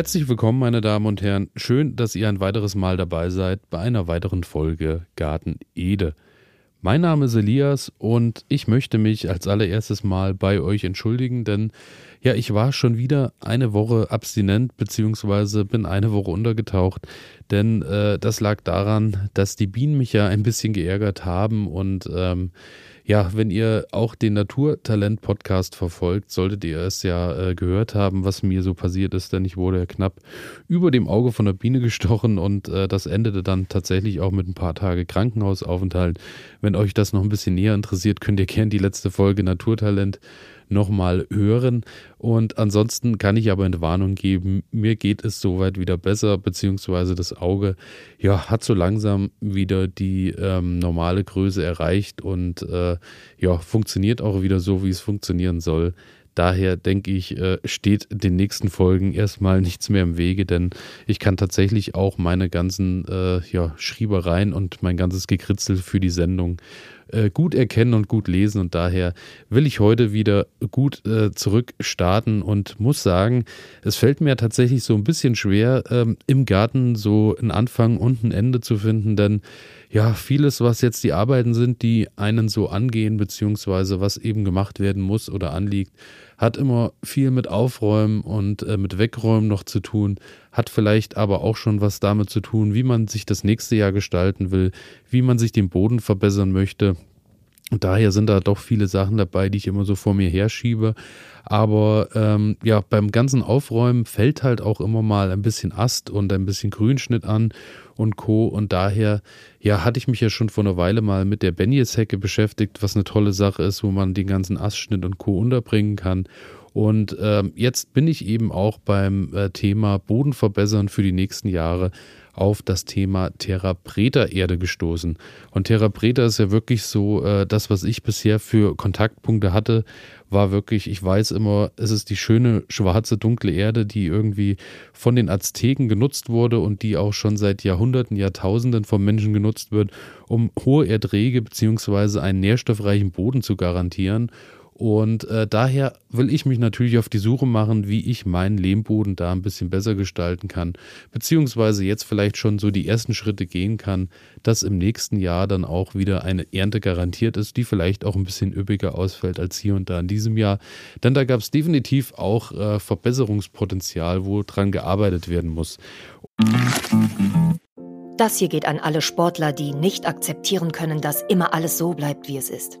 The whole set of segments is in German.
Herzlich willkommen, meine Damen und Herren. Schön, dass ihr ein weiteres Mal dabei seid bei einer weiteren Folge Garten Ede. Mein Name ist Elias und ich möchte mich als allererstes mal bei euch entschuldigen, denn ja, ich war schon wieder eine Woche abstinent beziehungsweise bin eine Woche untergetaucht, denn äh, das lag daran, dass die Bienen mich ja ein bisschen geärgert haben und ähm, ja, wenn ihr auch den Naturtalent-Podcast verfolgt, solltet ihr es ja äh, gehört haben, was mir so passiert ist, denn ich wurde ja knapp über dem Auge von der Biene gestochen und äh, das endete dann tatsächlich auch mit ein paar Tage Krankenhausaufenthalt. Wenn euch das noch ein bisschen näher interessiert, könnt ihr gerne die letzte Folge Naturtalent nochmal hören. Und ansonsten kann ich aber eine Warnung geben, mir geht es soweit wieder besser, beziehungsweise das Auge ja, hat so langsam wieder die ähm, normale Größe erreicht und äh, ja, funktioniert auch wieder so, wie es funktionieren soll. Daher denke ich, äh, steht den nächsten Folgen erstmal nichts mehr im Wege, denn ich kann tatsächlich auch meine ganzen äh, ja, Schriebereien und mein ganzes Gekritzel für die Sendung äh, gut erkennen und gut lesen. Und daher will ich heute wieder gut äh, zurück starten und muss sagen, es fällt mir tatsächlich so ein bisschen schwer, ähm, im Garten so einen Anfang und ein Ende zu finden, denn ja, vieles, was jetzt die Arbeiten sind, die einen so angehen, beziehungsweise was eben gemacht werden muss oder anliegt, hat immer viel mit Aufräumen und äh, mit Wegräumen noch zu tun, hat vielleicht aber auch schon was damit zu tun, wie man sich das nächste Jahr gestalten will, wie man sich den Boden verbessern möchte. Und daher sind da doch viele Sachen dabei, die ich immer so vor mir herschiebe. Aber ähm, ja, beim ganzen Aufräumen fällt halt auch immer mal ein bisschen Ast und ein bisschen Grünschnitt an und Co. Und daher, ja, hatte ich mich ja schon vor einer Weile mal mit der Benjes-Hecke beschäftigt, was eine tolle Sache ist, wo man den ganzen Astschnitt und Co. unterbringen kann. Und ähm, jetzt bin ich eben auch beim äh, Thema Boden verbessern für die nächsten Jahre auf das Thema Terra Preta Erde gestoßen. Und Terra Preta ist ja wirklich so, äh, das, was ich bisher für Kontaktpunkte hatte, war wirklich, ich weiß immer, es ist die schöne schwarze, dunkle Erde, die irgendwie von den Azteken genutzt wurde und die auch schon seit Jahrhunderten, Jahrtausenden vom Menschen genutzt wird, um hohe Erträge bzw. einen nährstoffreichen Boden zu garantieren. Und äh, daher will ich mich natürlich auf die Suche machen, wie ich meinen Lehmboden da ein bisschen besser gestalten kann, beziehungsweise jetzt vielleicht schon so die ersten Schritte gehen kann, dass im nächsten Jahr dann auch wieder eine Ernte garantiert ist, die vielleicht auch ein bisschen üppiger ausfällt als hier und da in diesem Jahr. Denn da gab es definitiv auch äh, Verbesserungspotenzial, wo dran gearbeitet werden muss. Das hier geht an alle Sportler, die nicht akzeptieren können, dass immer alles so bleibt, wie es ist.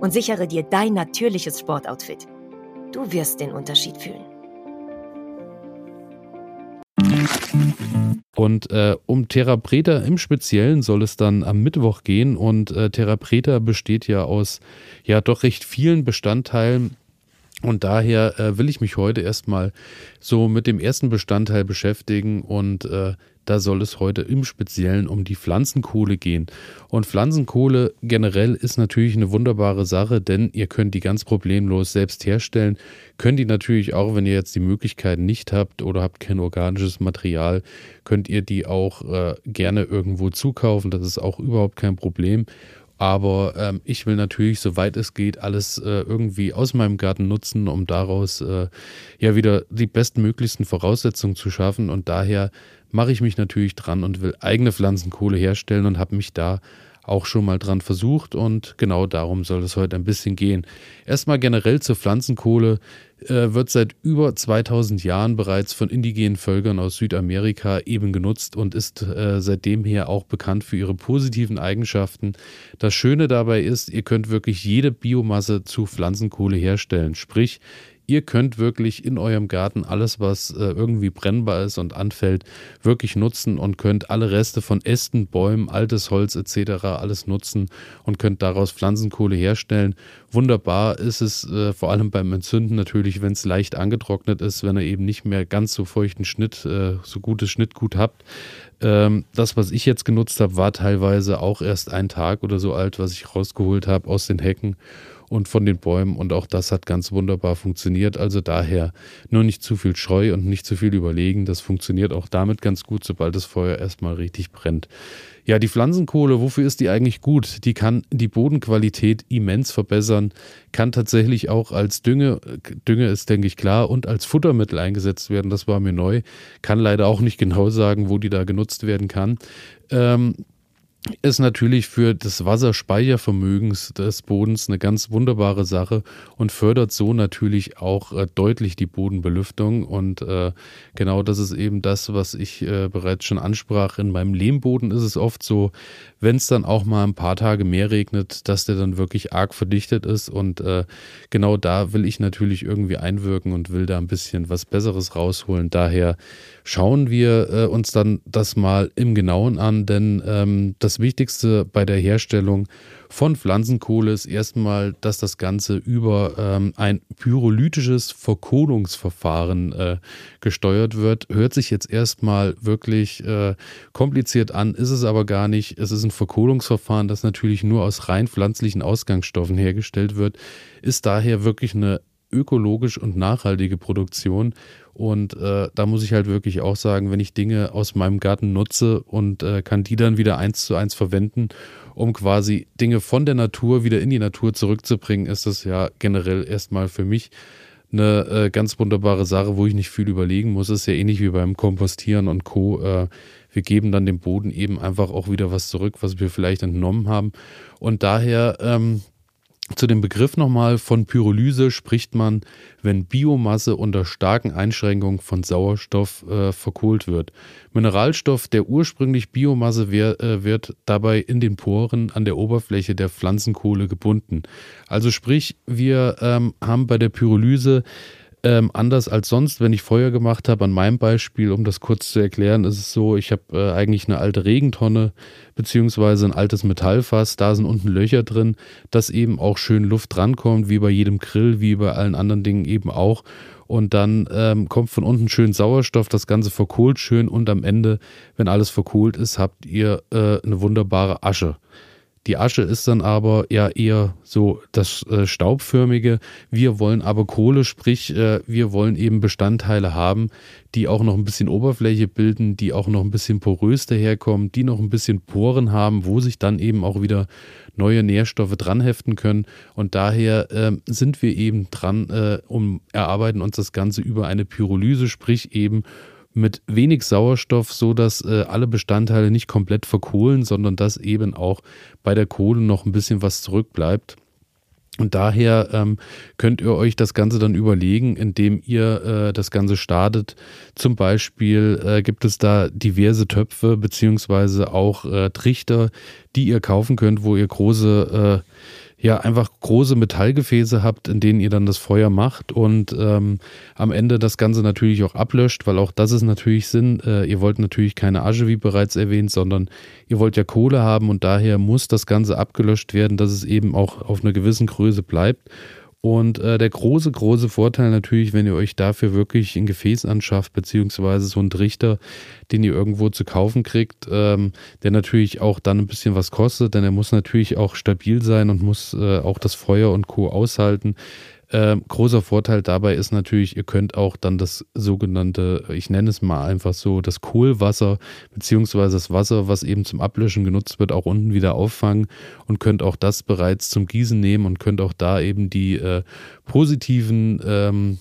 und sichere dir dein natürliches Sportoutfit. Du wirst den Unterschied fühlen. Und äh, um Terra Preta im Speziellen soll es dann am Mittwoch gehen. Und äh, Terra Preta besteht ja aus ja doch recht vielen Bestandteilen. Und daher äh, will ich mich heute erstmal so mit dem ersten Bestandteil beschäftigen und äh, da soll es heute im Speziellen um die Pflanzenkohle gehen. Und Pflanzenkohle generell ist natürlich eine wunderbare Sache, denn ihr könnt die ganz problemlos selbst herstellen. Könnt ihr natürlich auch, wenn ihr jetzt die Möglichkeit nicht habt oder habt kein organisches Material, könnt ihr die auch äh, gerne irgendwo zukaufen. Das ist auch überhaupt kein Problem. Aber ähm, ich will natürlich, soweit es geht, alles äh, irgendwie aus meinem Garten nutzen, um daraus äh, ja wieder die bestmöglichsten Voraussetzungen zu schaffen. Und daher mache ich mich natürlich dran und will eigene Pflanzenkohle herstellen und habe mich da auch schon mal dran versucht und genau darum soll es heute ein bisschen gehen. Erstmal generell zur Pflanzenkohle äh, wird seit über 2000 Jahren bereits von indigenen Völkern aus Südamerika eben genutzt und ist äh, seitdem her auch bekannt für ihre positiven Eigenschaften. Das Schöne dabei ist, ihr könnt wirklich jede Biomasse zu Pflanzenkohle herstellen, sprich Ihr könnt wirklich in eurem Garten alles, was äh, irgendwie brennbar ist und anfällt, wirklich nutzen und könnt alle Reste von Ästen, Bäumen, altes Holz etc. alles nutzen und könnt daraus Pflanzenkohle herstellen. Wunderbar ist es äh, vor allem beim Entzünden natürlich, wenn es leicht angetrocknet ist, wenn ihr eben nicht mehr ganz so feuchten Schnitt, äh, so gutes Schnittgut habt. Ähm, das, was ich jetzt genutzt habe, war teilweise auch erst ein Tag oder so alt, was ich rausgeholt habe aus den Hecken und von den Bäumen. Und auch das hat ganz wunderbar funktioniert. Also daher nur nicht zu viel Scheu und nicht zu viel überlegen. Das funktioniert auch damit ganz gut, sobald das Feuer erstmal richtig brennt. Ja, die Pflanzenkohle, wofür ist die eigentlich gut? Die kann die Bodenqualität immens verbessern, kann tatsächlich auch als Dünge, Dünge ist denke ich klar, und als Futtermittel eingesetzt werden. Das war mir neu. Kann leider auch nicht genau sagen, wo die da genutzt werden kann. Ähm, ist natürlich für das Wasserspeichervermögen des Bodens eine ganz wunderbare Sache und fördert so natürlich auch äh, deutlich die Bodenbelüftung. Und äh, genau das ist eben das, was ich äh, bereits schon ansprach. In meinem Lehmboden ist es oft so, wenn es dann auch mal ein paar Tage mehr regnet, dass der dann wirklich arg verdichtet ist. Und äh, genau da will ich natürlich irgendwie einwirken und will da ein bisschen was Besseres rausholen. Daher schauen wir äh, uns dann das mal im Genauen an, denn ähm, das Wichtigste bei der Herstellung von Pflanzenkohle ist erstmal, dass das Ganze über ähm, ein pyrolytisches Verkohlungsverfahren äh, gesteuert wird. Hört sich jetzt erstmal wirklich äh, kompliziert an, ist es aber gar nicht. Es ist ein Verkohlungsverfahren, das natürlich nur aus rein pflanzlichen Ausgangsstoffen hergestellt wird, ist daher wirklich eine ökologisch und nachhaltige Produktion. Und äh, da muss ich halt wirklich auch sagen, wenn ich Dinge aus meinem Garten nutze und äh, kann die dann wieder eins zu eins verwenden, um quasi Dinge von der Natur wieder in die Natur zurückzubringen, ist das ja generell erstmal für mich eine äh, ganz wunderbare Sache, wo ich nicht viel überlegen muss. Ist ja ähnlich wie beim Kompostieren und Co. Äh, wir geben dann dem Boden eben einfach auch wieder was zurück, was wir vielleicht entnommen haben. Und daher ähm, zu dem Begriff nochmal von Pyrolyse spricht man, wenn Biomasse unter starken Einschränkungen von Sauerstoff äh, verkohlt wird. Mineralstoff der ursprünglich Biomasse wär, äh, wird dabei in den Poren an der Oberfläche der Pflanzenkohle gebunden. Also sprich, wir ähm, haben bei der Pyrolyse ähm, anders als sonst, wenn ich Feuer gemacht habe, an meinem Beispiel, um das kurz zu erklären, ist es so, ich habe äh, eigentlich eine alte Regentonne beziehungsweise ein altes Metallfass, da sind unten Löcher drin, dass eben auch schön Luft drankommt, wie bei jedem Grill, wie bei allen anderen Dingen eben auch. Und dann ähm, kommt von unten schön Sauerstoff, das Ganze verkohlt schön und am Ende, wenn alles verkohlt ist, habt ihr äh, eine wunderbare Asche. Die Asche ist dann aber ja eher so das äh, Staubförmige. Wir wollen aber Kohle, sprich, äh, wir wollen eben Bestandteile haben, die auch noch ein bisschen Oberfläche bilden, die auch noch ein bisschen porös daherkommen, die noch ein bisschen Poren haben, wo sich dann eben auch wieder neue Nährstoffe dranheften können. Und daher äh, sind wir eben dran, äh, um erarbeiten uns das Ganze über eine Pyrolyse, sprich eben mit wenig Sauerstoff, so dass äh, alle Bestandteile nicht komplett verkohlen, sondern dass eben auch bei der Kohle noch ein bisschen was zurückbleibt. Und daher ähm, könnt ihr euch das Ganze dann überlegen, indem ihr äh, das Ganze startet. Zum Beispiel äh, gibt es da diverse Töpfe beziehungsweise auch äh, Trichter, die ihr kaufen könnt, wo ihr große äh, ja einfach große Metallgefäße habt, in denen ihr dann das Feuer macht und ähm, am Ende das Ganze natürlich auch ablöscht, weil auch das ist natürlich Sinn. Äh, ihr wollt natürlich keine Asche, wie bereits erwähnt, sondern ihr wollt ja Kohle haben und daher muss das Ganze abgelöscht werden, dass es eben auch auf einer gewissen Größe bleibt. Und äh, der große, große Vorteil natürlich, wenn ihr euch dafür wirklich ein Gefäß anschafft, beziehungsweise so einen Trichter, den ihr irgendwo zu kaufen kriegt, ähm, der natürlich auch dann ein bisschen was kostet, denn er muss natürlich auch stabil sein und muss äh, auch das Feuer und Co. aushalten. Ähm, großer Vorteil dabei ist natürlich, ihr könnt auch dann das sogenannte, ich nenne es mal einfach so, das Kohlwasser beziehungsweise das Wasser, was eben zum Ablöschen genutzt wird, auch unten wieder auffangen und könnt auch das bereits zum Gießen nehmen und könnt auch da eben die äh, positiven ähm,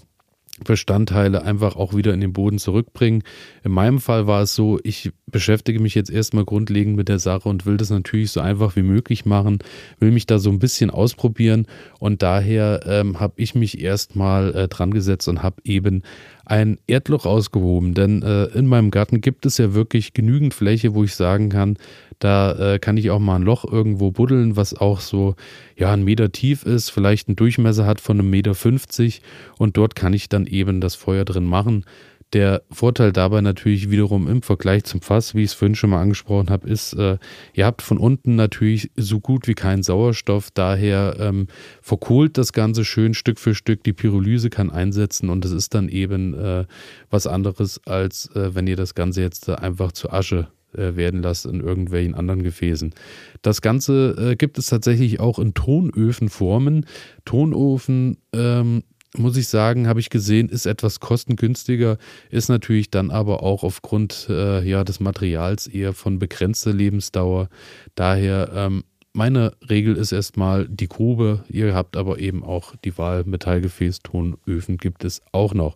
Bestandteile einfach auch wieder in den Boden zurückbringen. In meinem Fall war es so, ich beschäftige mich jetzt erstmal grundlegend mit der Sache und will das natürlich so einfach wie möglich machen, will mich da so ein bisschen ausprobieren und daher ähm, habe ich mich erstmal äh, dran gesetzt und habe eben ein Erdloch ausgehoben, denn äh, in meinem Garten gibt es ja wirklich genügend Fläche, wo ich sagen kann, da äh, kann ich auch mal ein Loch irgendwo buddeln, was auch so ja ein Meter tief ist, vielleicht einen Durchmesser hat von einem Meter 50 und dort kann ich dann eben das Feuer drin machen. Der Vorteil dabei natürlich wiederum im Vergleich zum Fass, wie ich es vorhin schon mal angesprochen habe, ist, äh, ihr habt von unten natürlich so gut wie keinen Sauerstoff, daher ähm, verkohlt das Ganze schön Stück für Stück, die Pyrolyse kann einsetzen und es ist dann eben äh, was anderes, als äh, wenn ihr das Ganze jetzt einfach zu Asche äh, werden lasst in irgendwelchen anderen Gefäßen. Das Ganze äh, gibt es tatsächlich auch in Tonöfenformen. Tonofen ähm, muss ich sagen, habe ich gesehen, ist etwas kostengünstiger, ist natürlich dann aber auch aufgrund äh, ja, des Materials eher von begrenzter Lebensdauer. Daher ähm, meine Regel ist erstmal die Grube. Ihr habt aber eben auch die Wahl Metallgefäß, Tonöfen gibt es auch noch.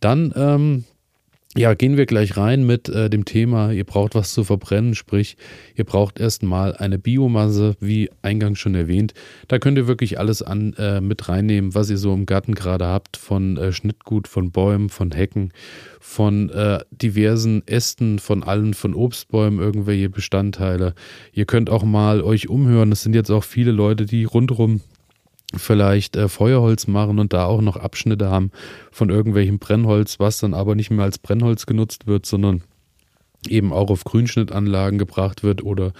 Dann ähm, ja, gehen wir gleich rein mit äh, dem Thema, ihr braucht was zu verbrennen, sprich, ihr braucht erstmal eine Biomasse, wie eingangs schon erwähnt. Da könnt ihr wirklich alles an, äh, mit reinnehmen, was ihr so im Garten gerade habt, von äh, Schnittgut, von Bäumen, von Hecken, von äh, diversen Ästen, von allen, von Obstbäumen, irgendwelche Bestandteile. Ihr könnt auch mal euch umhören, es sind jetzt auch viele Leute, die rundherum vielleicht äh, Feuerholz machen und da auch noch Abschnitte haben von irgendwelchem Brennholz, was dann aber nicht mehr als Brennholz genutzt wird, sondern eben auch auf Grünschnittanlagen gebracht wird oder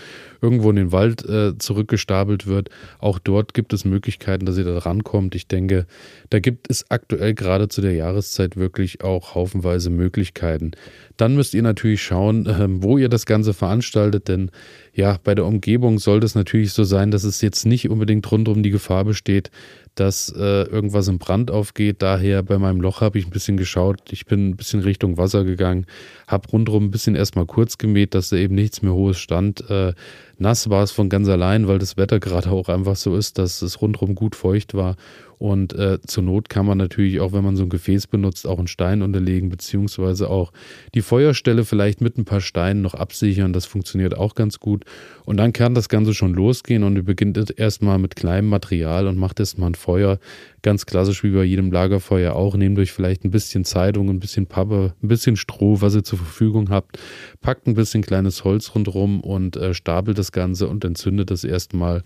irgendwo in den Wald äh, zurückgestapelt wird. Auch dort gibt es Möglichkeiten, dass ihr da rankommt. Ich denke, da gibt es aktuell gerade zu der Jahreszeit wirklich auch haufenweise Möglichkeiten. Dann müsst ihr natürlich schauen, äh, wo ihr das Ganze veranstaltet, denn ja, bei der Umgebung sollte es natürlich so sein, dass es jetzt nicht unbedingt rundum die Gefahr besteht, dass äh, irgendwas im Brand aufgeht. Daher bei meinem Loch habe ich ein bisschen geschaut. Ich bin ein bisschen Richtung Wasser gegangen, habe rundherum ein bisschen erstmal kurz gemäht, dass da eben nichts mehr hohes stand. Äh, nass war es von ganz allein, weil das Wetter gerade auch einfach so ist, dass es rundherum gut feucht war. Und äh, zur Not kann man natürlich auch, wenn man so ein Gefäß benutzt, auch einen Stein unterlegen, beziehungsweise auch die Feuerstelle vielleicht mit ein paar Steinen noch absichern. Das funktioniert auch ganz gut. Und dann kann das Ganze schon losgehen und ihr beginnt erstmal mit kleinem Material und macht erstmal ein Feuer. Ganz klassisch wie bei jedem Lagerfeuer auch. Nehmt euch vielleicht ein bisschen Zeitung, ein bisschen Pappe, ein bisschen Stroh, was ihr zur Verfügung habt. Packt ein bisschen kleines Holz rundherum und äh, stapelt das Ganze und entzündet das erstmal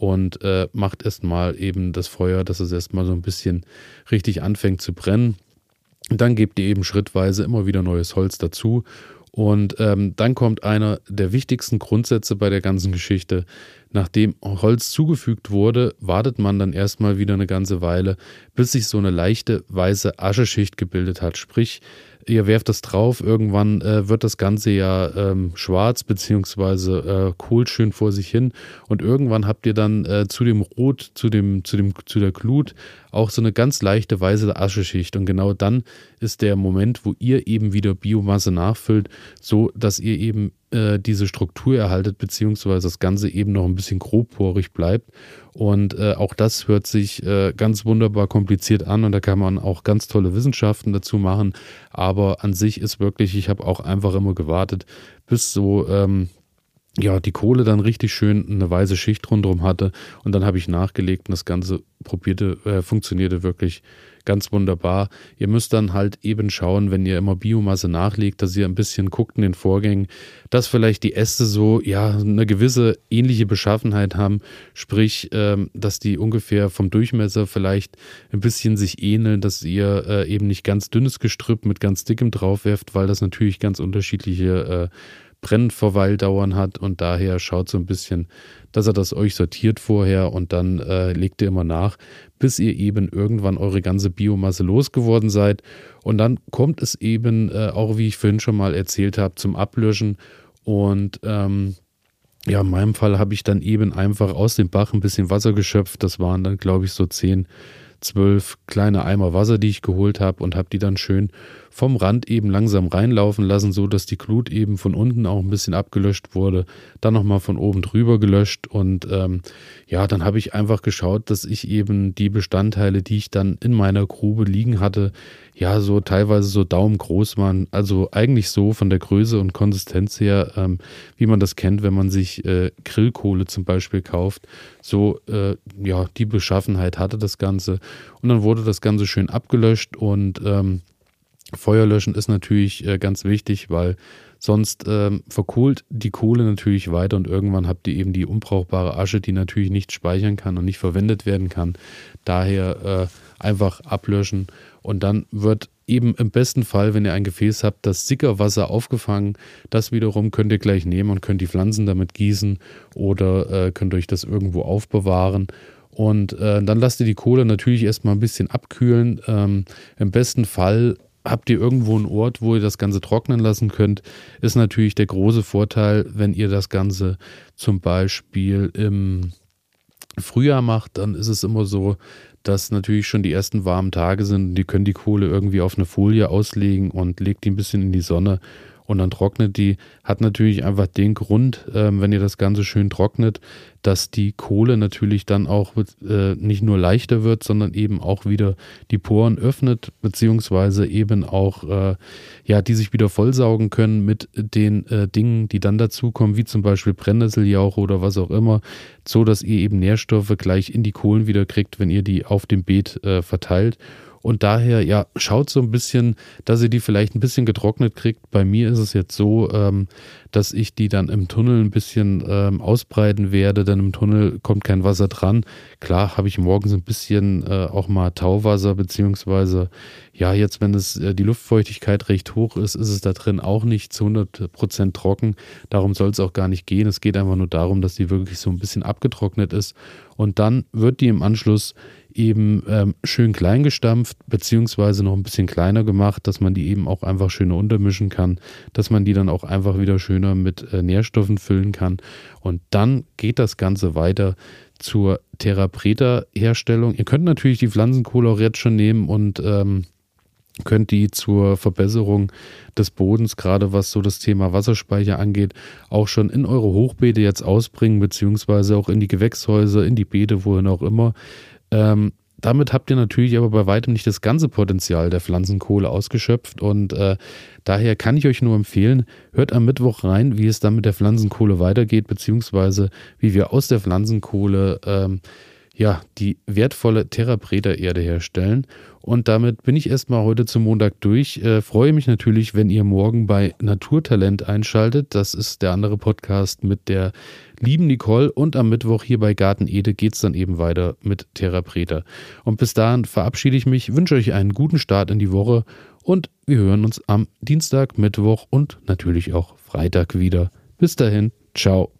und äh, macht erstmal eben das Feuer, dass es erstmal so ein bisschen richtig anfängt zu brennen. Und dann gebt ihr eben schrittweise immer wieder neues Holz dazu. Und ähm, dann kommt einer der wichtigsten Grundsätze bei der ganzen Geschichte. Nachdem Holz zugefügt wurde, wartet man dann erstmal wieder eine ganze Weile, bis sich so eine leichte weiße Ascheschicht gebildet hat. Sprich, ihr werft das drauf, irgendwann äh, wird das Ganze ja ähm, schwarz, beziehungsweise äh, kohlt schön vor sich hin und irgendwann habt ihr dann äh, zu dem Rot, zu, dem, zu, dem, zu der Glut auch so eine ganz leichte weiße Ascheschicht und genau dann ist der Moment, wo ihr eben wieder Biomasse nachfüllt, so dass ihr eben äh, diese Struktur erhaltet, beziehungsweise das Ganze eben noch ein bisschen grobporig bleibt. Und äh, auch das hört sich äh, ganz wunderbar kompliziert an und da kann man auch ganz tolle Wissenschaften dazu machen. Aber an sich ist wirklich, ich habe auch einfach immer gewartet, bis so ähm, ja, die Kohle dann richtig schön eine weiße Schicht rundherum hatte und dann habe ich nachgelegt und das Ganze probierte, äh, funktionierte wirklich ganz wunderbar. Ihr müsst dann halt eben schauen, wenn ihr immer Biomasse nachlegt, dass ihr ein bisschen guckt in den Vorgängen, dass vielleicht die Äste so, ja, eine gewisse ähnliche Beschaffenheit haben, sprich, ähm, dass die ungefähr vom Durchmesser vielleicht ein bisschen sich ähneln, dass ihr äh, eben nicht ganz dünnes Gestrüpp mit ganz dickem drauf werft, weil das natürlich ganz unterschiedliche äh, Brennverweildauern hat und daher schaut so ein bisschen, dass er das euch sortiert vorher und dann äh, legt ihr immer nach, bis ihr eben irgendwann eure ganze Biomasse losgeworden seid. Und dann kommt es eben, äh, auch wie ich vorhin schon mal erzählt habe, zum Ablöschen. Und ähm, ja, in meinem Fall habe ich dann eben einfach aus dem Bach ein bisschen Wasser geschöpft. Das waren dann, glaube ich, so zehn zwölf kleine Eimer Wasser, die ich geholt habe und habe die dann schön vom Rand eben langsam reinlaufen lassen, so dass die Glut eben von unten auch ein bisschen abgelöscht wurde, dann nochmal von oben drüber gelöscht. Und ähm, ja, dann habe ich einfach geschaut, dass ich eben die Bestandteile, die ich dann in meiner Grube liegen hatte, ja, so teilweise so daumengroß waren, also eigentlich so von der Größe und Konsistenz her, ähm, wie man das kennt, wenn man sich äh, Grillkohle zum Beispiel kauft, so äh, ja, die Beschaffenheit hatte das Ganze. Und dann wurde das Ganze schön abgelöscht und ähm, Feuer löschen ist natürlich äh, ganz wichtig, weil sonst ähm, verkohlt die Kohle natürlich weiter und irgendwann habt ihr eben die unbrauchbare Asche, die natürlich nicht speichern kann und nicht verwendet werden kann. Daher äh, einfach ablöschen und dann wird eben im besten Fall, wenn ihr ein Gefäß habt, das Sickerwasser aufgefangen. Das wiederum könnt ihr gleich nehmen und könnt die Pflanzen damit gießen oder äh, könnt euch das irgendwo aufbewahren. Und äh, dann lasst ihr die Kohle natürlich erstmal ein bisschen abkühlen. Ähm, Im besten Fall habt ihr irgendwo einen Ort, wo ihr das Ganze trocknen lassen könnt. Ist natürlich der große Vorteil, wenn ihr das Ganze zum Beispiel im Frühjahr macht, dann ist es immer so, dass natürlich schon die ersten warmen Tage sind. Die können die Kohle irgendwie auf eine Folie auslegen und legt die ein bisschen in die Sonne und dann trocknet die. Hat natürlich einfach den Grund, ähm, wenn ihr das Ganze schön trocknet, dass die Kohle natürlich dann auch äh, nicht nur leichter wird, sondern eben auch wieder die Poren öffnet, beziehungsweise eben auch, äh, ja, die sich wieder vollsaugen können mit den äh, Dingen, die dann dazukommen, wie zum Beispiel Brennnesseljauch oder was auch immer, so dass ihr eben Nährstoffe gleich in die Kohlen wieder kriegt, wenn ihr die auf dem Beet äh, verteilt. Und daher, ja, schaut so ein bisschen, dass ihr die vielleicht ein bisschen getrocknet kriegt. Bei mir ist es jetzt so, ähm, dass ich die dann im Tunnel ein bisschen ähm, ausbreiten werde, denn im Tunnel kommt kein Wasser dran. Klar habe ich morgens ein bisschen äh, auch mal Tauwasser, beziehungsweise, ja, jetzt, wenn es äh, die Luftfeuchtigkeit recht hoch ist, ist es da drin auch nicht zu 100 Prozent trocken. Darum soll es auch gar nicht gehen. Es geht einfach nur darum, dass die wirklich so ein bisschen abgetrocknet ist. Und dann wird die im Anschluss eben ähm, schön klein gestampft, beziehungsweise noch ein bisschen kleiner gemacht, dass man die eben auch einfach schöner untermischen kann, dass man die dann auch einfach wieder schöner mit äh, Nährstoffen füllen kann. Und dann geht das Ganze weiter zur Therapreta-Herstellung. Ihr könnt natürlich die Pflanzenkohle auch jetzt schon nehmen und ähm, könnt die zur Verbesserung des Bodens, gerade was so das Thema Wasserspeicher angeht, auch schon in eure Hochbeete jetzt ausbringen, beziehungsweise auch in die Gewächshäuser, in die Beete, wohin auch immer. Ähm, damit habt ihr natürlich aber bei weitem nicht das ganze Potenzial der Pflanzenkohle ausgeschöpft und äh, daher kann ich euch nur empfehlen, hört am Mittwoch rein, wie es dann mit der Pflanzenkohle weitergeht, beziehungsweise wie wir aus der Pflanzenkohle ähm, ja, die wertvolle Terrapreta-Erde herstellen. Und damit bin ich erstmal heute zum Montag durch. Äh, freue mich natürlich, wenn ihr morgen bei Naturtalent einschaltet. Das ist der andere Podcast mit der lieben Nicole. Und am Mittwoch hier bei Garten Ede geht es dann eben weiter mit Terrapreta. Und bis dahin verabschiede ich mich, wünsche euch einen guten Start in die Woche und wir hören uns am Dienstag, Mittwoch und natürlich auch Freitag wieder. Bis dahin, ciao.